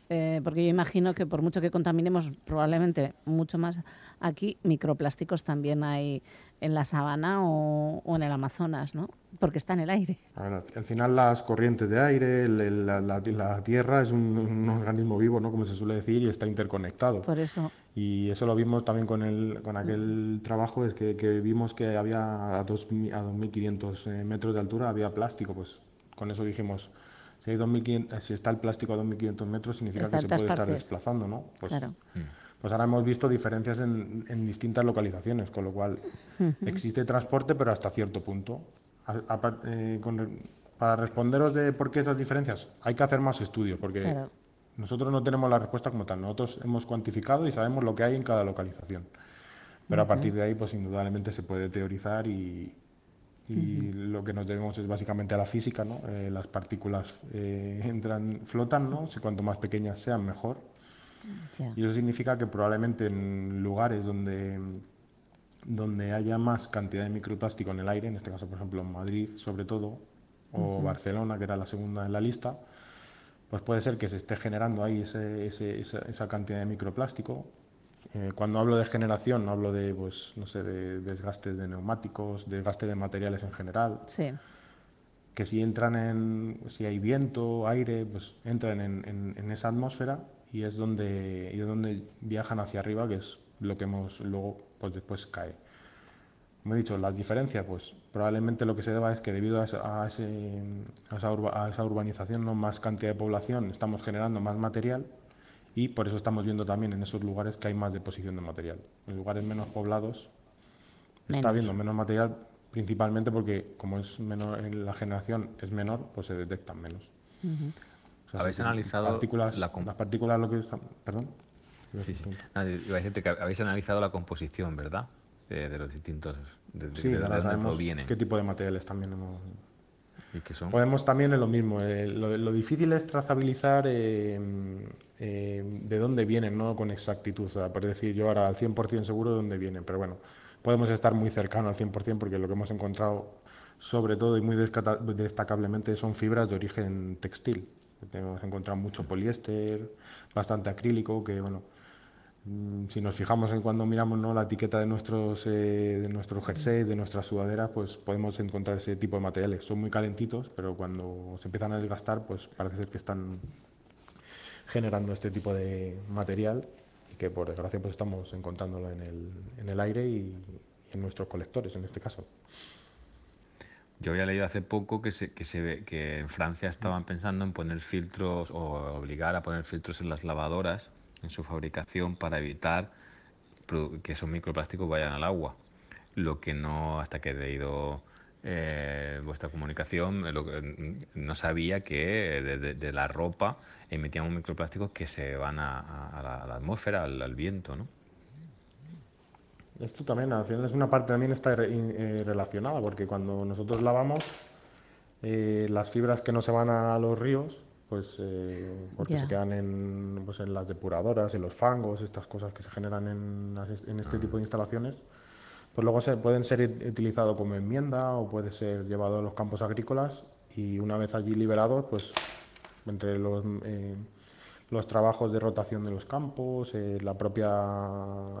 Eh, porque yo imagino que por mucho que contaminemos, probablemente mucho más aquí, microplásticos también hay en la sabana o, o en el Amazonas, ¿no? Porque está en el aire. Bueno, al final las corrientes de aire, el, la, la, la, Tierra es un, un, organismo vivo, ¿no? Como se suele decir, y está interconectado. Por eso. Y eso lo vimos también con, el, con aquel trabajo, es que, que vimos que había a, dos, a 2.500 eh, metros de altura había plástico, pues con eso dijimos si, hay 2500, si está el plástico a 2.500 metros, significa está que se puede partes. estar desplazando, ¿no? Pues, claro. pues ahora hemos visto diferencias en, en distintas localizaciones, con lo cual uh -huh. existe transporte, pero hasta cierto punto. A, a, eh, con, para responderos de por qué esas diferencias, hay que hacer más estudio, porque claro. nosotros no tenemos la respuesta como tal. Nosotros hemos cuantificado y sabemos lo que hay en cada localización. Pero uh -huh. a partir de ahí, pues indudablemente se puede teorizar y, y uh -huh. lo que nos debemos es básicamente a la física, ¿no? Eh, las partículas eh, entran, flotan, ¿no? Si cuanto más pequeñas sean, mejor. Yeah. Y eso significa que probablemente en lugares donde, donde haya más cantidad de microplástico en el aire, en este caso, por ejemplo, en Madrid, sobre todo, o uh -huh. Barcelona, que era la segunda en la lista, pues puede ser que se esté generando ahí ese, ese, esa, esa cantidad de microplástico eh, cuando hablo de generación, hablo de, pues, no sé, de desgaste de neumáticos, desgaste de materiales en general. Sí. Que si entran en, si hay viento, aire, pues entran en, en, en esa atmósfera y es donde, y es donde viajan hacia arriba, que es lo que hemos luego, pues después cae. Como he dicho, las diferencias, pues probablemente lo que se deba es que debido a, esa, a, ese, a, esa, urba, a esa urbanización, no más cantidad de población, estamos generando más material y por eso estamos viendo también en esos lugares que hay más deposición de material. En lugares menos poblados menos. está habiendo menos material, principalmente porque como es menor, la generación es menor, pues se detectan menos. Uh -huh. o sea, ¿Habéis analizado partículas, la las partículas lo que están, perdón? Sí, sí. Ah, iba a decirte que habéis analizado la composición, ¿verdad? De, de los distintos de, sí, de, de, de dónde provienen. qué tipo de materiales también hemos ¿Y qué son? Podemos también en lo mismo. Eh, lo, lo, difícil es trazabilizar eh, eh, de dónde vienen, ¿no? Con exactitud. O sea, por decir yo ahora al 100% seguro de dónde vienen. Pero bueno, podemos estar muy cercano al 100% porque lo que hemos encontrado, sobre todo y muy destacablemente, son fibras de origen textil. Hemos encontrado mucho poliéster, bastante acrílico, que bueno, si nos fijamos en cuando miramos ¿no? la etiqueta de nuestros, eh, de nuestro jersey, de nuestras sudaderas, pues podemos encontrar ese tipo de materiales. Son muy calentitos, pero cuando se empiezan a desgastar, pues parece ser que están generando este tipo de material y que por desgracia pues estamos encontrándolo en el, en el aire y, en nuestros colectores en este caso. Yo había leído hace poco que, se, que, se que en Francia estaban pensando en poner filtros o obligar a poner filtros en las lavadoras en su fabricación para evitar que esos microplásticos vayan al agua. Lo que no, hasta que he leído eh, vuestra comunicación, lo no sabía que de, de, de, la ropa emitíamos microplásticos que se van a, a, la, a la, atmósfera, al, al, viento, ¿no? Esto también, al final, es una parte también está eh, relacionada, porque cuando nosotros lavamos, eh, las fibras que no se van a los ríos, pues eh, porque se quedan en, pues, en las depuradoras, en los fangos, estas cosas que se generan en, en este tipo de instalaciones, pues luego se, pueden ser utilizados como enmienda o puede ser llevado a los campos agrícolas y una vez allí liberados, pues entre los, eh, los trabajos de rotación de los campos, eh, la propia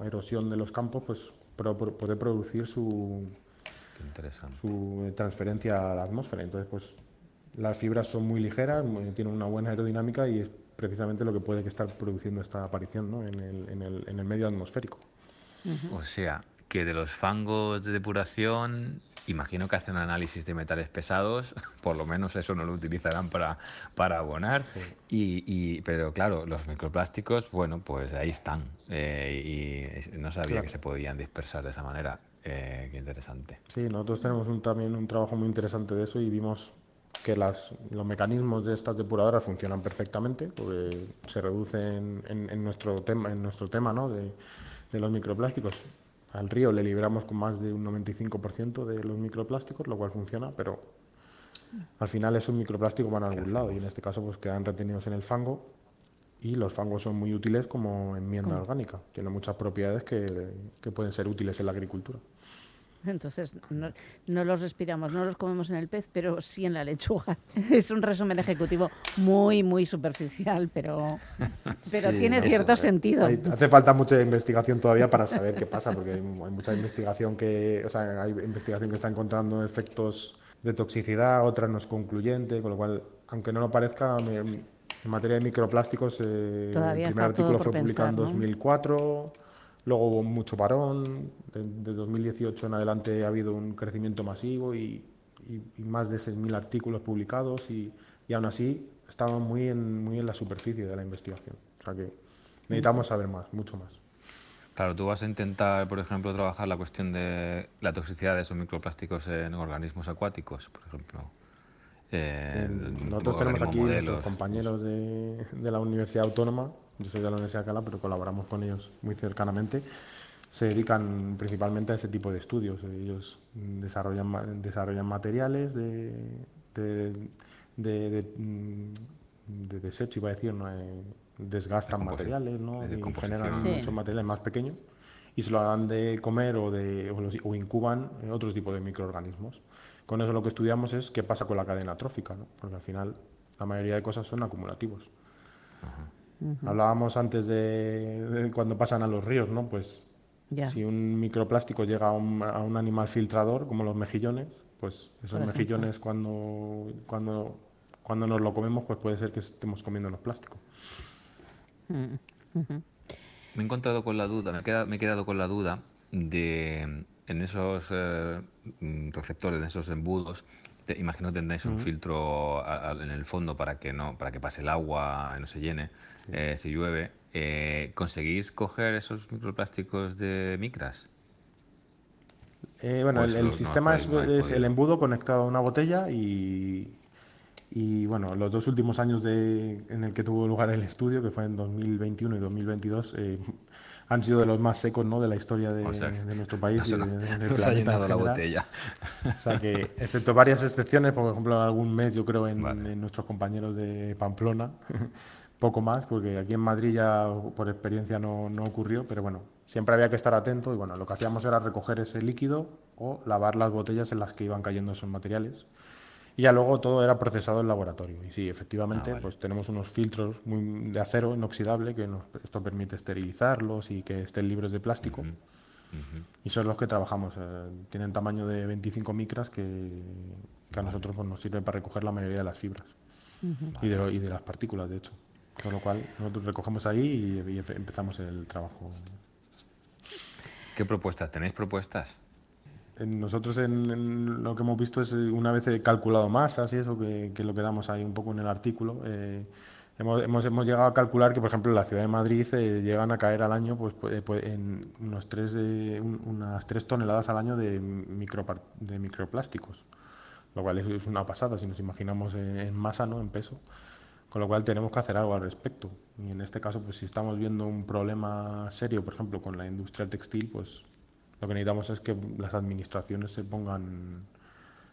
erosión de los campos, pues puede producir su, su transferencia a la atmósfera. Entonces, pues las fibras son muy ligeras, tienen una buena aerodinámica y es precisamente lo que puede estar produciendo esta aparición ¿no? en, el, en, el, en, el, medio atmosférico. O sea, que de los fangos de depuración, imagino que hacen análisis de metales pesados, por lo menos eso no lo utilizarán para, para abonar. Y, pero claro, los microplásticos, bueno, pues ahí están. Eh, y no sabía que se podían dispersar de esa manera. Eh, qué interesante. Sí, nosotros tenemos un, también un trabajo muy interesante de eso y vimos que las, los mecanismos de estas depuradoras funcionan perfectamente, porque se reducen en, nuestro tema, en nuestro tema ¿no? de, de, los microplásticos. Al río le liberamos con más de un 95% de los microplásticos, lo cual funciona, pero al final esos microplásticos van a algún lado y en este caso pues quedan retenidos en el fango y los fangos son muy útiles como enmienda orgánica. Tienen muchas propiedades que, que pueden ser útiles en la agricultura. Entonces, no, los respiramos, no los comemos en el pez, pero sí en la lechuga. Es un resumen ejecutivo muy, muy superficial, pero, pero tiene cierto sentido. hace falta mucha investigación todavía para saber qué pasa, porque hay, mucha investigación que, o sea, hay investigación que está encontrando efectos de toxicidad, otra no es concluyente, con lo cual, aunque no lo parezca, en materia de microplásticos, eh, el primer artículo fue publicado en 2004 Luego hubo mucho parón, de, 2018 en adelante ha habido un crecimiento masivo y, más de 6.000 artículos publicados y, aún así estamos muy en, muy en la superficie de la investigación. O sea que necesitamos saber más, mucho más. Claro, tú vas a intentar, por ejemplo, trabajar la cuestión de la toxicidad de esos microplásticos en organismos acuáticos, por ejemplo. nosotros tenemos aquí nuestros compañeros de, de la Universidad Autónoma yo soy de la Universidad de Alcalá, pero colaboramos con ellos muy cercanamente. Se dedican principalmente a ese tipo de estudios. Ellos desarrollan, desarrollan materiales de, de, de, mm, desecho, iba a decir, ¿no? Eh, desgastan materiales ¿no? y generan muchos materiales más pequeños y se lo dan de comer o, de, o, incuban otro tipo de microorganismos. Con eso lo que estudiamos es qué pasa con la cadena trófica, ¿no? porque al final la mayoría de cosas son acumulativos. Ajá. Hablábamos antes de, cuando pasan a los ríos, ¿no? Pues si un microplástico llega a un, animal filtrador, como los mejillones, pues esos mejillones cuando, cuando, cuando nos lo comemos, pues puede ser que estemos comiendo los plásticos. Mm, me he encontrado con la duda, me he me he quedado con la duda de en esos eh, receptores, en esos embudos, imagino que tendréis un filtro en el fondo para que no para que pase el agua y no se llene eh, si llueve. Eh, ¿Conseguís coger esos microplásticos de micras? Eh, bueno, el, sistema es, el embudo conectado a una botella y, y bueno, los dos últimos años de, en el que tuvo lugar el estudio, que fue en 2021 y 2022, han sido de los más secos ¿no? de la historia de, nuestro país y de, ha llenado la botella. O sea que, excepto varias excepciones, por ejemplo, algún mes yo creo en, nuestros compañeros de Pamplona, poco más, porque aquí en Madrid ya por experiencia no, no, ocurrió, pero bueno, siempre había que estar atento y bueno, lo que hacíamos era recoger ese líquido o lavar las botellas en las que iban cayendo esos materiales. Y ya luego todo era procesado en laboratorio. Y sí, efectivamente, ah, pues tenemos unos filtros muy de acero inoxidable que nos, esto permite esterilizarlos y que estén libres de plástico. Y son los que trabajamos. Eh, tienen tamaño de 25 micras que, que a nosotros pues, nos sirve para recoger la mayoría de las fibras y, de y de las partículas, de hecho. Con lo cual, nosotros recogemos ahí y, y empezamos el trabajo. ¿Qué propuestas? ¿Tenéis propuestas? nosotros en, lo que hemos visto es eh, una vez calculado masas y eso, que, que, lo que damos ahí un poco en el artículo. Eh, hemos, hemos, hemos, llegado a calcular que, por ejemplo, en la ciudad de Madrid eh, llegan a caer al año pues, pues, en unos tres, unas 3 toneladas al año de, micro, de microplásticos, lo cual es, una pasada si nos imaginamos en, masa, ¿no? en peso. Con lo cual tenemos que hacer algo al respecto. Y en este caso, pues si estamos viendo un problema serio, por ejemplo, con la industria textil, pues Lo que necesitamos es que las administraciones se pongan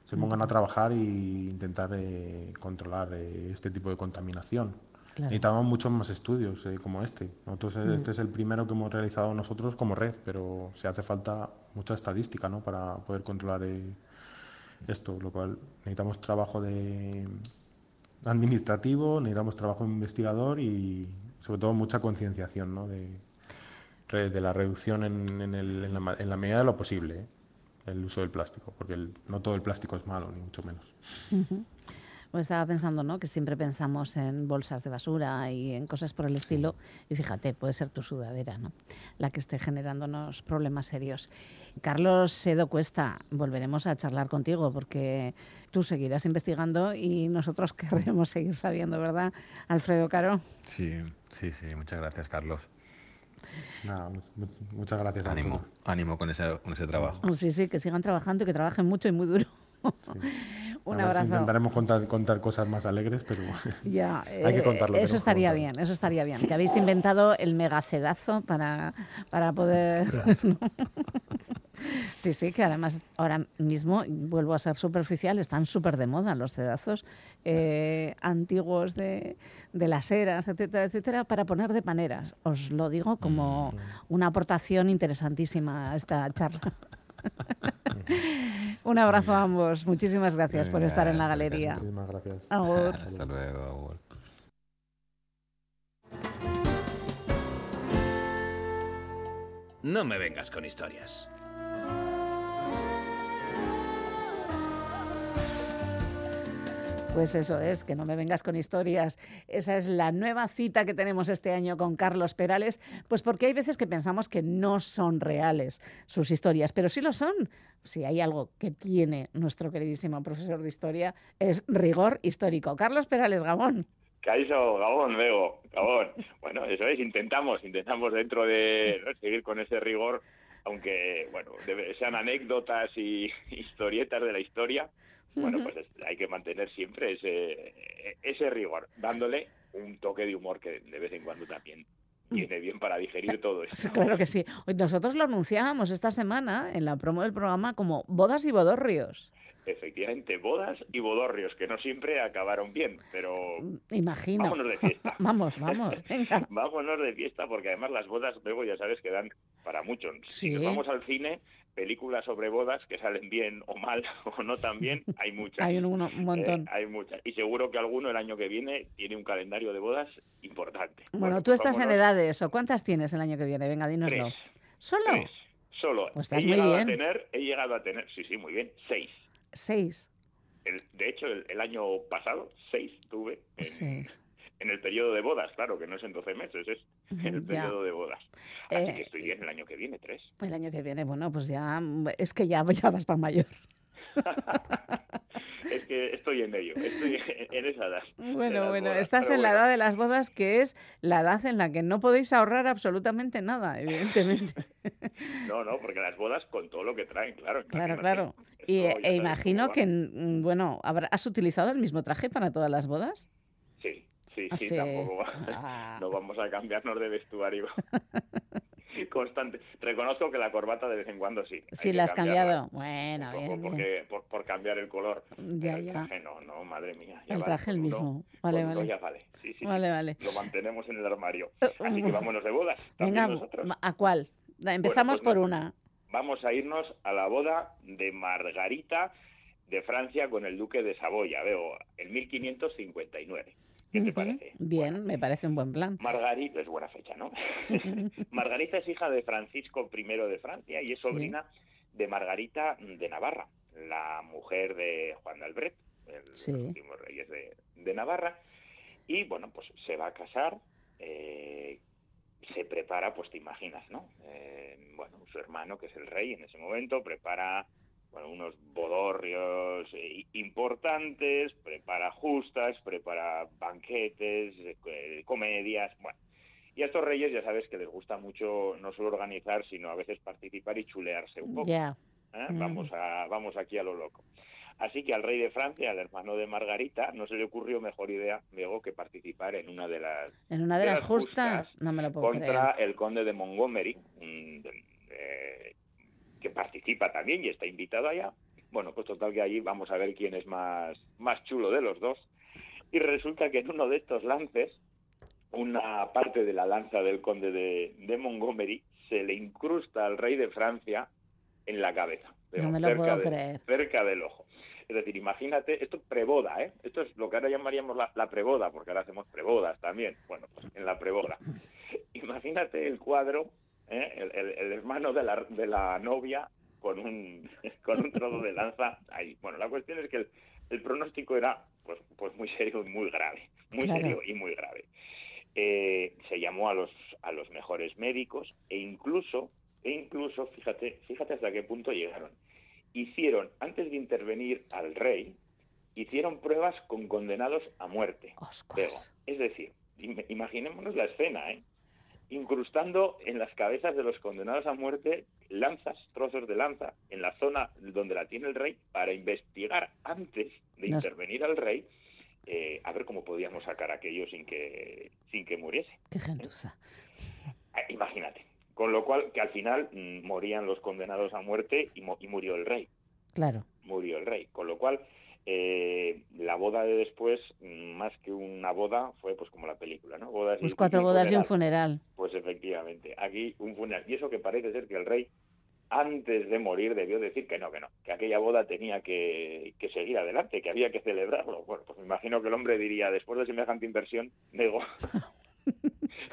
se pongan a trabajar e intentar eh, controlar eh, este tipo de contaminación. Necesitamos muchos más estudios eh, como este. Nosotros mm. este es el primero que hemos realizado nosotros como red, pero se hace falta mucha estadística ¿no? para poder controlar esto, lo cual necesitamos trabajo de administrativo, necesitamos trabajo investigador y sobre todo mucha concienciación ¿no? de, la reducción en, en, el, en, la, en, la, medida de lo posible. ¿eh? el uso del plástico, porque no todo el plástico es malo, ni mucho menos. Pues estaba pensando, ¿no? Que siempre pensamos en bolsas de basura y en cosas por el estilo. Y fíjate, puede ser tu sudadera, ¿no? La que esté generándonos problemas serios. Carlos Sedo Cuesta, volveremos a charlar contigo porque tú seguirás investigando y nosotros querremos seguir sabiendo, ¿verdad, Alfredo Caro? Sí, sí, sí. Muchas gracias, Carlos muchas gracias. Ánimo, ánimo con ese, con ese trabajo. Sí, sí, que sigan trabajando y que trabajen mucho y muy duro. Un abrazo. intentaremos contar, contar cosas más alegres, pero ya, hay que eh, contarlo. Eso estaría bien, eso estaría bien. Que habéis inventado el megacedazo para, para poder... Sí, sí, que además ahora mismo, vuelvo a ser superficial, están súper de moda los cedazos eh, antiguos de, de, las eras, etcétera, etcétera, para poner de paneras. Os lo digo como mm. una aportación interesantísima a esta charla. Un abrazo a ambos. Muchísimas gracias por estar en la galería. Muchísimas gracias. Hasta luego. No me vengas con historias. Pues eso es, que no me vengas con historias. Esa es la nueva cita que tenemos este año con Carlos Perales, pues porque hay veces que pensamos que no son reales sus historias, pero sí lo son. Si hay algo que tiene nuestro queridísimo profesor de historia, es rigor histórico. Carlos Perales, Gabón. Caizo, Gabón, Vego, Gabón. Bueno, eso es, intentamos, intentamos dentro de seguir con ese rigor, aunque, bueno, sean anécdotas y historietas de la historia, bueno, pues hay que mantener siempre ese, ese rigor, dándole un toque de humor que de vez en cuando también viene bien para digerir todo eso. Claro que sí. Nosotros lo anunciábamos esta semana en la promo del programa como bodas y bodorrios. Efectivamente, bodas y bodorrios, que no siempre acabaron bien, pero imagino. Vámonos de fiesta. vamos, vamos, venga. vámonos de fiesta, porque además las bodas luego ya sabes que dan para mucho. Si vamos al cine, películas sobre bodas que salen bien o mal o no tan bien, hay muchas. hay un, montón. Eh, hay muchas. Y seguro que alguno el año que viene tiene un calendario de bodas importante. Bueno, tú estás en edades, ¿o cuántas tienes el año que viene? Venga, dínoslo. ¿Solo? Solo. Pues estás muy bien. A tener, he llegado a tener, sí, sí, muy bien, seis. Seis. de hecho, el, año pasado, seis tuve. seis en el periodo de bodas, claro, que no es en 12 meses, es en el periodo de bodas. Así que eh, estoy bien el año que viene, tres. El año que viene, bueno, pues ya, es que ya, ya vas para mayor. es que estoy en ello, estoy en esa edad. Bueno, bueno, estás en la edad de las bodas, que es la edad en la que no podéis ahorrar absolutamente nada, evidentemente. No, no, porque las bodas con todo lo que traen, claro. Claro, claro. Y, e imagino que, mm, bueno, ¿has utilizado el mismo traje para todas las bodas? Sí, Sí, sí, tampoco ah. no vamos a cambiarnos de vestuario constante. Reconozco que la corbata de vez en cuando sí. Sí, la has cambiado. Bueno, bien, Por, cambiar el color. Ya, el traje no, no, madre mía. el traje el mismo. Vale, vale. Ya vale. Sí, sí, vale, vale. Lo mantenemos en el armario. Uh, Así que uh. vámonos de bodas. Venga, ¿a cuál? Empezamos pues por una. Vamos a irnos a la boda de Margarita de Francia con el duque de Saboya, veo, en 1559. ¿Qué te parece? Bien, me parece un buen plan. Margarita, es buena fecha, ¿no? Margarita es hija de Francisco I de Francia y es sobrina de Margarita de Navarra, la mujer de Juan de Albret, el, sí. los últimos reyes de, Navarra. Y bueno, pues se va a casar, eh, se prepara, pues te imaginas, ¿no? Eh, bueno, su hermano, que es el rey en ese momento, prepara bueno, unos bodorrios eh, importantes, prepara justas, prepara banquetes, eh, comedias, bueno. Y a estos reyes ya sabes que les gusta mucho no solo organizar, sino a veces participar y chulearse un poco. ¿Eh? Mm. Vamos, a, vamos aquí a lo loco. Así que al rey de Francia, al hermano de Margarita, no se le ocurrió mejor idea luego que participar en una de las en una de, las, justas, no me lo puedo contra el conde de Montgomery, que participa también y está invitado allá. Bueno, pues total que allí vamos a ver quién es más, más chulo de los dos. Y resulta que en uno de estos lances, una parte de la lanza del conde de, Montgomery se le incrusta al rey de Francia en la cabeza. no me lo puedo creer. Cerca del ojo. Es decir, imagínate, esto es preboda, ¿eh? Esto es lo que ahora llamaríamos la, la preboda, porque ahora hacemos prebodas también. Bueno, pues en la preboda. Imagínate el cuadro, ¿eh? el, hermano de la, de la novia con un, con un trozo de lanza ahí. Bueno, la cuestión es que el, pronóstico era pues, pues muy serio y muy grave. Muy serio y muy grave. Eh, se llamó a los, a los mejores médicos e incluso, e incluso, fíjate, fíjate hasta qué punto llegaron hicieron, antes de intervenir al rey, hicieron pruebas con condenados a muerte. es decir, imaginémonos la escena, ¿eh? Incrustando en las cabezas de los condenados a muerte lanzas, trozos de lanza, en la zona donde la tiene el rey, para investigar antes de intervenir al rey, eh, a ver cómo podíamos sacar aquello sin que, sin que muriese. Qué gentuza. Eh, imagínate. Con lo cual, que al final mm, morían los condenados a muerte y, murió el rey. Claro. Murió el rey. Con lo cual, eh, la boda de después, mm, más que una boda, fue pues como la película, ¿no? Bodas pues cuatro bodas y un funeral. Pues efectivamente, aquí un funeral. Y eso que parece ser que el rey, antes de morir, debió decir que no, que no, que aquella boda tenía que, que seguir adelante, que había que celebrarlo. Bueno, pues me imagino que el hombre diría, después de semejante inversión, digo,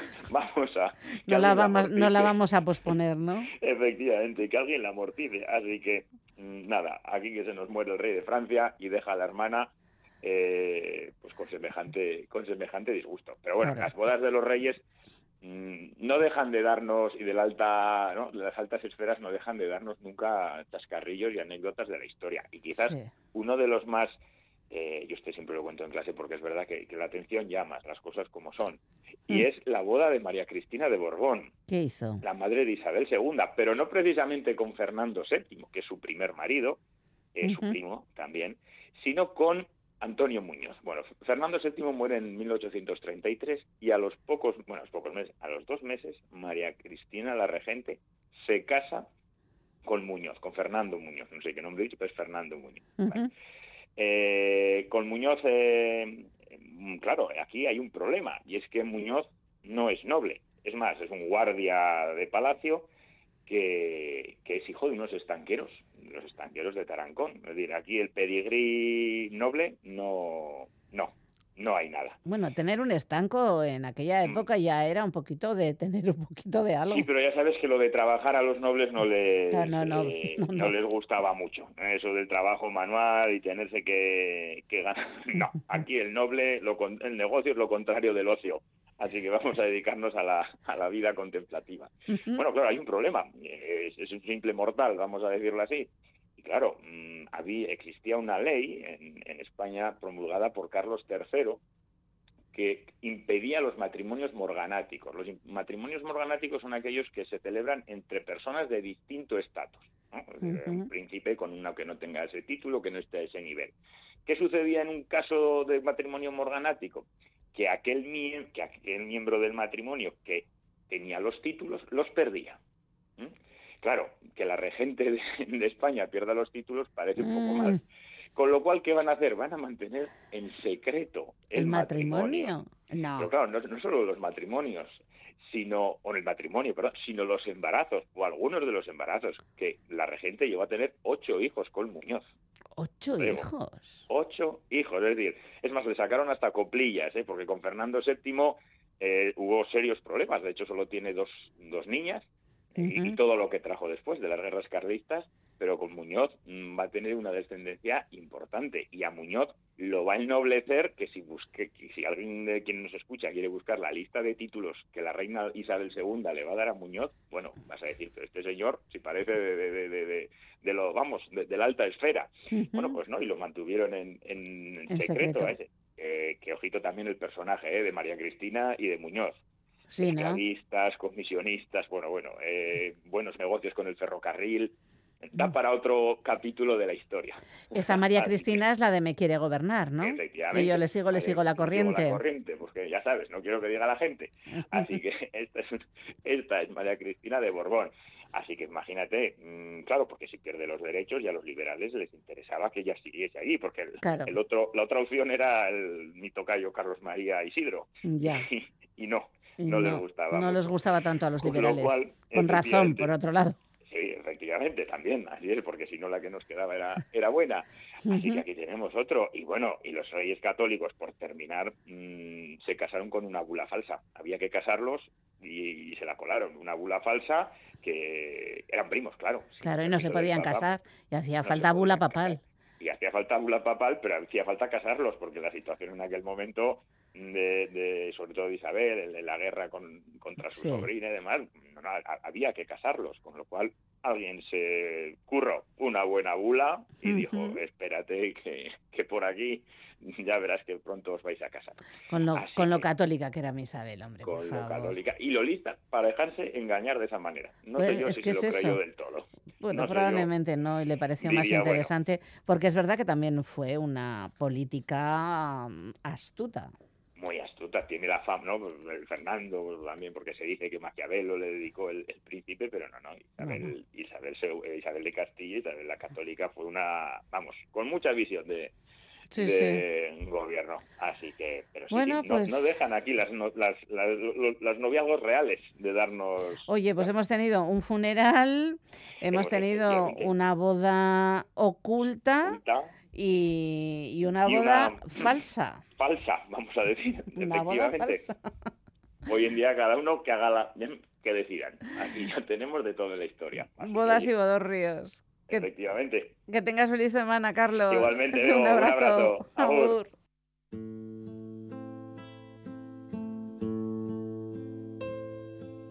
vamos a... No la vamos, no la vamos a posponer, ¿no? Efectivamente, que alguien la amortice. Así que, mm, nada, aquí que se nos muere el rey de Francia y deja a la hermana eh, pues con semejante, con semejante disgusto. Pero bueno, las bodas de los reyes mm, no dejan de darnos, y de la alta, ¿no? las altas esferas no dejan de darnos nunca chascarrillos y anécdotas de la historia. Y quizás uno de los más eh, yo usted siempre lo cuento en clase porque es verdad que, la atención llama las cosas como son. Y mm. es la boda de María Cristina de Borbón. ¿Qué hizo? La madre de Isabel II, pero no precisamente con Fernando VII, que es su primer marido, es su primo también, sino con Antonio Muñoz. Bueno, Fernando VII muere en 1833 y a los pocos, bueno, a los pocos meses, a los dos meses, María Cristina, la regente, se casa con Muñoz, con Fernando Muñoz, no sé qué nombre he dicho, pero es Fernando Muñoz. Eh, con Muñoz, eh, claro, aquí hay un problema, y es que Muñoz no es noble. Es más, es un guardia de palacio que, es hijo de unos estanqueros, los estanqueros de Tarancón. Es decir, aquí el pedigrí noble no, no, no hay nada. Bueno, tener un estanco en aquella mm. época ya era un poquito de tener un poquito de algo. Sí, pero ya sabes que lo de trabajar a los nobles no les, eh, no, les gustaba mucho. ¿eh? Eso del trabajo manual y tenerse que, ganar. No, aquí el noble, lo, el negocio es lo contrario del ocio. Así que vamos a dedicarnos a la, a la vida contemplativa. Bueno, claro, hay un problema. Es, es un simple mortal, vamos a decirlo así. Y claro, mm, había, existía una ley en, España promulgada por Carlos III que impedía los matrimonios morganáticos. Los matrimonios morganáticos son aquellos que se celebran entre personas de distinto estatus. Un príncipe con una que no tenga ese título, que no esté a ese nivel. ¿Qué sucedía en un caso de matrimonio morganático? Que aquel, que aquel miembro del matrimonio que tenía los títulos los perdía. Claro, que la regente de, España pierda los títulos parece un poco mal. Mm. Con lo cual, ¿qué van a hacer? Van a mantener en secreto el, matrimonio. No. Pero claro, no, solo los matrimonios, sino, o el matrimonio, perdón, sino los embarazos, o algunos de los embarazos, que la regente llegó a tener ocho hijos con Muñoz. ¿Ocho hijos? Ocho hijos, es decir, es más, le sacaron hasta coplillas, ¿eh? porque con Fernando VII eh, hubo serios problemas, de hecho solo tiene dos, dos niñas, y, todo lo que trajo después de las guerras carlistas, pero con Muñoz mm, va a tener una descendencia importante y a Muñoz lo va a ennoblecer que si busque, si alguien de quien nos escucha quiere buscar la lista de títulos que la reina Isabel II le va a dar a Muñoz, bueno, vas a decir, pero este señor si parece de, de, lo, vamos, de, la alta esfera. Bueno, pues no, y lo mantuvieron en, en, secreto, ese. que ojito también el personaje ¿eh? de María Cristina y de Muñoz sí, comisionistas, bueno, bueno, eh, buenos negocios con el ferrocarril. da mm. para otro capítulo de la historia. Esta María Cristina es la de me quiere gobernar, ¿no? Efectivamente. Y yo le sigo, le sigo la corriente. la corriente, porque ya sabes, no quiero que diga la gente. Así que esta es, esta es María Cristina de Borbón. Así que imagínate, mm, claro, porque si pierde los derechos ya a los liberales les interesaba que ella siguiese ahí, porque el, otro, la otra opción era el mi tocayo Carlos María Isidro. Ya. Y, no, no, les gustaba. No les gustaba tanto a los liberales. Con razón, por otro lado. Sí, efectivamente, también, así es, porque si no la que nos quedaba era, era buena. Así que aquí tenemos otro. Y bueno, y los reyes católicos, por terminar, mm, se casaron con una bula falsa. Había que casarlos y, se la colaron. Una bula falsa que eran primos, claro. Claro, y no se podían casar. Y hacía falta bula papal. Y hacía falta bula papal, pero hacía falta casarlos, porque la situación en aquel momento de, sobre todo de Isabel, en la guerra con, contra su sobrina y demás, había que casarlos, con lo cual alguien se curró una buena bula y dijo, espérate que, que, por aquí ya verás que pronto os vais a casar. Con lo, con lo católica que era mi Isabel, hombre. Con lo católica. Y lo lista para dejarse engañar de esa manera. No sé pues yo si que lo creyó del todo. Bueno, probablemente no, y le pareció más interesante, porque es verdad que también fue una política mm, astuta muy astuta, tiene la fama, ¿no? El Fernando también, porque se dice que Maquiavelo le dedicó el, príncipe, pero no, no, Isabel, Isabel, Isabel, de Castilla, Isabel la católica, fue una, vamos, con mucha visión de, gobierno. Así que, pero sí, no, pues dejan aquí las, las, las, noviazgos reales de darnos. Oye, pues hemos tenido un funeral, hemos, tenido una boda oculta y, una boda falsa. Falsa, vamos a decir. Una boda falsa. Hoy en día cada uno que haga la que decidan. Aquí ya tenemos de toda la historia. Bodas y ríos. Efectivamente. Que tengas feliz semana, Carlos. Igualmente, un abrazo. Un abrazo.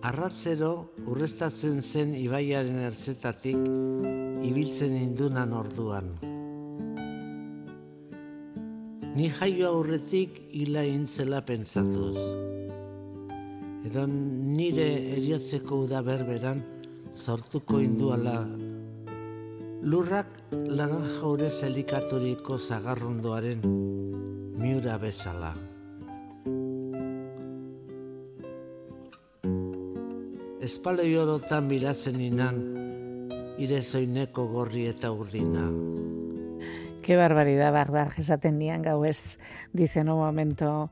Arratzero urrestatzen zen ibaiaren ertzetatik ibiltzen indunan orduan. Ni jaio aurretik hila intzela pentsatuz. Edo nire eriotzeko uda berberan sortuko induala lurrak lanan jaure zelikaturiko zagarrondoaren miura bezala. Espaloi orotan birazen inan, ire zoineko gorri eta urdina. Qué barbaridad, Bagdad, esaten nian gauez, dice en un momento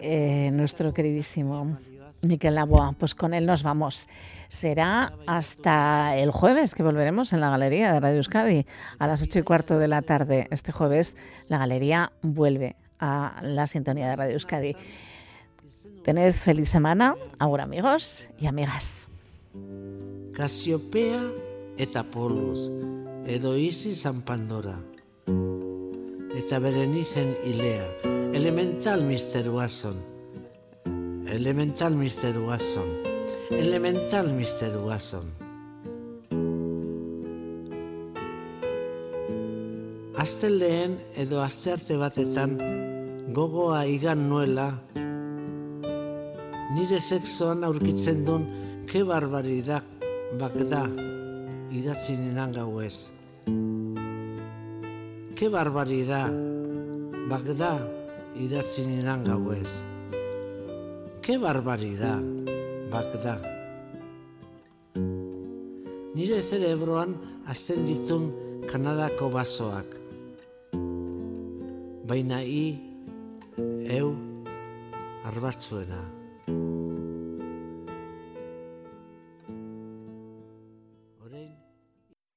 eh, nuestro queridísimo Miquel Laboa. Pues con él nos vamos. Será hasta el jueves que volveremos en la galería de Radio Euskadi a las ocho y cuarto de la tarde. Este jueves la galería vuelve a la sintonía de Radio Euskadi. Tened feliz semana, ahora amigos y amigas. Casiopea eta polus, edo San Pandora eta beren izen ilea. Elemental Mr. Watson. Elemental Mr. Watson. Elemental Mr. Watson. Lehen edo arte batetan gogoa igan nuela nire sexoan aurkitzen duen ke barbaridak bakda idatzi ninan gau ke barbari da, bak da, idatzen gauez. Ke barbari da, bak da. Nire zerebroan azten ditun Kanadako basoak. Baina i, eu, arbatzuena. Arbatzuena.